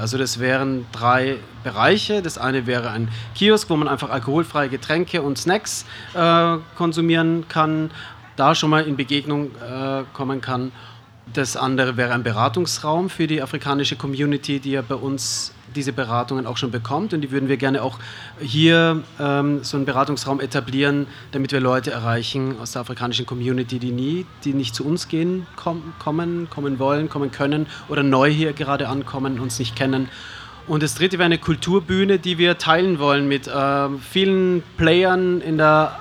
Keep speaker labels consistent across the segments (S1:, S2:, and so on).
S1: Also das wären drei Bereiche. Das eine wäre ein Kiosk, wo man einfach alkoholfreie Getränke und Snacks äh, konsumieren kann, da schon mal in Begegnung äh, kommen kann. Das andere wäre ein Beratungsraum für die afrikanische Community, die ja bei uns diese Beratungen auch schon bekommt. Und die würden wir gerne auch hier ähm, so einen Beratungsraum etablieren, damit wir Leute erreichen aus der afrikanischen Community, die nie, die nicht zu uns gehen, kom kommen, kommen wollen, kommen können oder neu hier gerade ankommen, uns nicht kennen. Und das dritte wäre eine Kulturbühne, die wir teilen wollen mit äh, vielen Playern in der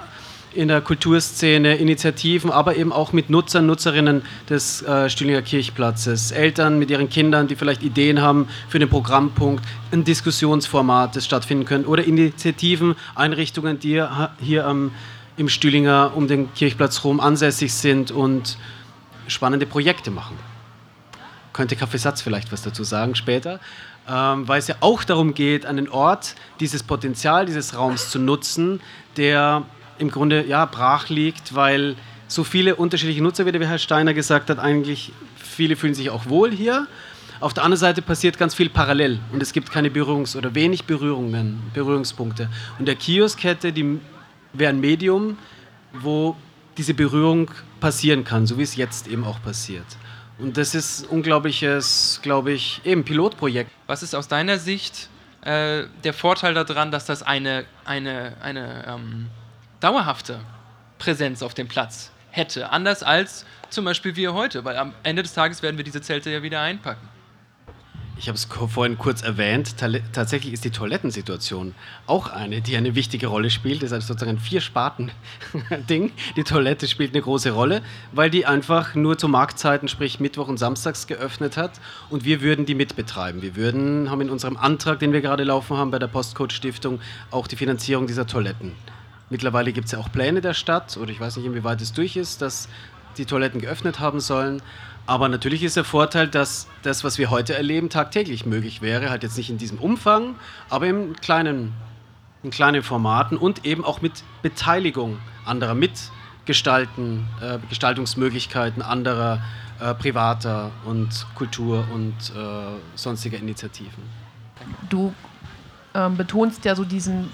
S1: in der Kulturszene, Initiativen, aber eben auch mit Nutzern, Nutzerinnen des äh, Stühlinger Kirchplatzes, Eltern mit ihren Kindern, die vielleicht Ideen haben für den Programmpunkt, ein Diskussionsformat, das stattfinden könnte, oder Initiativen, Einrichtungen, die hier ähm, im Stühlinger um den Kirchplatz rum ansässig sind und spannende Projekte machen. Könnte Kaffeesatz vielleicht was dazu sagen später, ähm, weil es ja auch darum geht, einen Ort, dieses Potenzial dieses Raums zu nutzen, der im Grunde ja, brach liegt, weil so viele unterschiedliche Nutzer, wie der Herr Steiner gesagt hat, eigentlich viele fühlen sich auch wohl hier. Auf der anderen Seite passiert ganz viel parallel und es gibt keine Berührungs- oder wenig Berührungen, Berührungspunkte. Und der Kiosk hätte die, wäre ein Medium, wo diese Berührung passieren kann, so wie es jetzt eben auch passiert. Und das ist ein unglaubliches, glaube ich, eben Pilotprojekt.
S2: Was ist aus deiner Sicht äh, der Vorteil daran, dass das eine, eine, eine ähm dauerhafte Präsenz auf dem Platz hätte. Anders als zum Beispiel wir heute, weil am Ende des Tages werden wir diese Zelte ja wieder einpacken.
S1: Ich habe es vorhin kurz erwähnt, tatsächlich ist die Toilettensituation auch eine, die eine wichtige Rolle spielt. Das ist sozusagen ein Vier-Sparten-Ding. Die Toilette spielt eine große Rolle, weil die einfach nur zu Marktzeiten, sprich Mittwoch und Samstags geöffnet hat und wir würden die mitbetreiben. Wir würden, haben in unserem Antrag, den wir gerade laufen haben bei der Postcode Stiftung, auch die Finanzierung dieser Toiletten Mittlerweile gibt es ja auch Pläne der Stadt, oder ich weiß nicht, inwieweit es durch ist, dass die Toiletten geöffnet haben sollen. Aber natürlich ist der Vorteil, dass das, was wir heute erleben, tagtäglich möglich wäre. Halt jetzt nicht in diesem Umfang, aber in kleinen, in kleinen Formaten und eben auch mit Beteiligung anderer, Mitgestalten, äh, Gestaltungsmöglichkeiten anderer äh, privater und Kultur- und äh, sonstiger Initiativen.
S3: Du ähm, betonst ja so diesen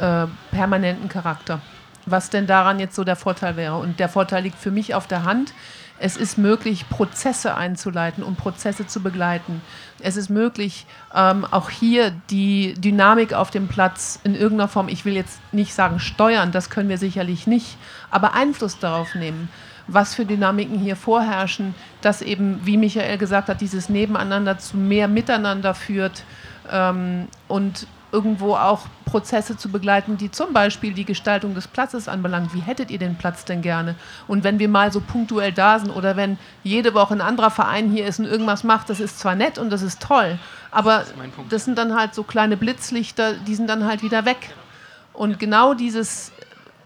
S3: äh, permanenten Charakter. Was denn daran jetzt so der Vorteil wäre? Und der Vorteil liegt für mich auf der Hand. Es ist möglich, Prozesse einzuleiten und Prozesse zu begleiten. Es ist möglich, ähm, auch hier die Dynamik auf dem Platz in irgendeiner Form, ich will jetzt nicht sagen steuern, das können wir sicherlich nicht, aber Einfluss darauf nehmen, was für Dynamiken hier vorherrschen, dass eben, wie Michael gesagt hat, dieses Nebeneinander zu mehr Miteinander führt ähm, und irgendwo auch Prozesse zu begleiten, die zum Beispiel die Gestaltung des Platzes anbelangt. Wie hättet ihr den Platz denn gerne? Und wenn wir mal so punktuell da sind oder wenn jede Woche ein anderer Verein hier ist und irgendwas macht, das ist zwar nett und das ist toll, aber das, das sind dann halt so kleine Blitzlichter, die sind dann halt wieder weg. Und genau dieses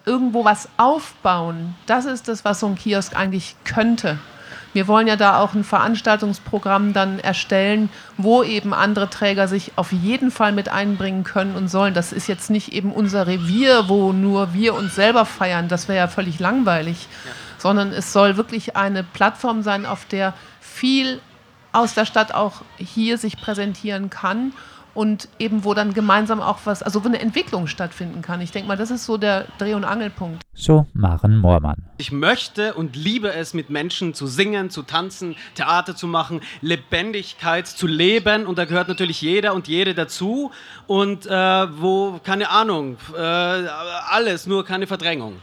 S3: irgendwo was aufbauen, das ist das, was so ein Kiosk eigentlich könnte. Wir wollen ja da auch ein Veranstaltungsprogramm dann erstellen, wo eben andere Träger sich auf jeden Fall mit einbringen können und sollen. Das ist jetzt nicht eben unser Revier, wo nur wir uns selber feiern. Das wäre ja völlig langweilig. Ja. Sondern es soll wirklich eine Plattform sein, auf der viel aus der Stadt auch hier sich präsentieren kann und eben wo dann gemeinsam auch was, also wo eine Entwicklung stattfinden kann. Ich denke mal, das ist so der Dreh- und Angelpunkt.
S4: So Maren Moormann.
S1: Ich möchte und liebe es, mit Menschen zu singen, zu tanzen, Theater zu machen, Lebendigkeit zu leben und da gehört natürlich jeder und jede dazu und äh, wo, keine Ahnung, äh, alles, nur keine Verdrängung.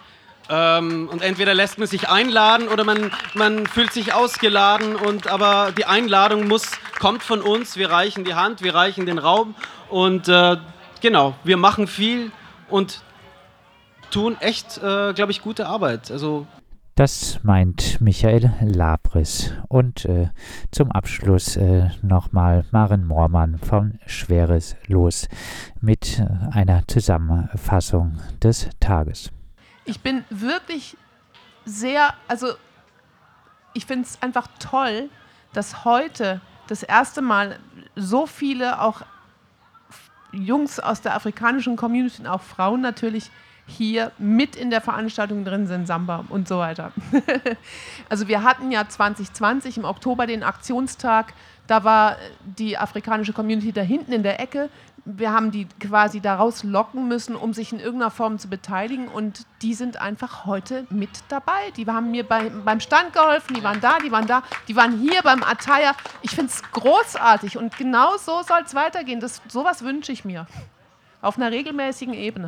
S1: Ähm, und entweder lässt man sich einladen oder man, man fühlt sich ausgeladen. Und, aber die Einladung muss, kommt von uns. Wir reichen die Hand, wir reichen den Raum. Und äh, genau, wir machen viel und tun echt, äh, glaube ich, gute Arbeit. Also
S4: das meint Michael Labris. Und äh, zum Abschluss äh, nochmal Maren Moormann von Schweres Los mit äh, einer Zusammenfassung des Tages
S3: ich bin wirklich sehr, also ich finde es einfach toll, dass heute das erste Mal so viele auch Jungs aus der afrikanischen Community und auch Frauen natürlich hier mit in der Veranstaltung drin sind, Samba und so weiter. also wir hatten ja 2020 im Oktober den Aktionstag, da war die afrikanische Community da hinten in der Ecke. Wir haben die quasi daraus locken müssen, um sich in irgendeiner Form zu beteiligen und die sind einfach heute mit dabei. Die haben mir bei, beim Stand geholfen, die waren da, die waren da, die waren hier beim Attaya. Ich finde es großartig und genau so soll es weitergehen. Das, sowas wünsche ich mir. Auf einer regelmäßigen Ebene.